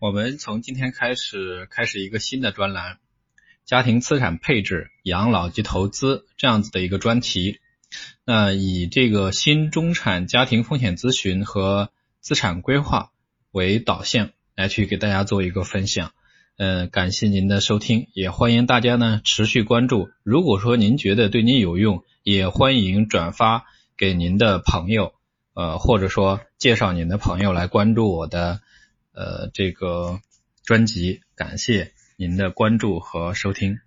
我们从今天开始开始一个新的专栏，家庭资产配置、养老及投资这样子的一个专题。那以这个新中产家庭风险咨询和资产规划为导向，来去给大家做一个分享。嗯，感谢您的收听，也欢迎大家呢持续关注。如果说您觉得对您有用，也欢迎转发给您的朋友，呃，或者说介绍您的朋友来关注我的。呃，这个专辑，感谢您的关注和收听。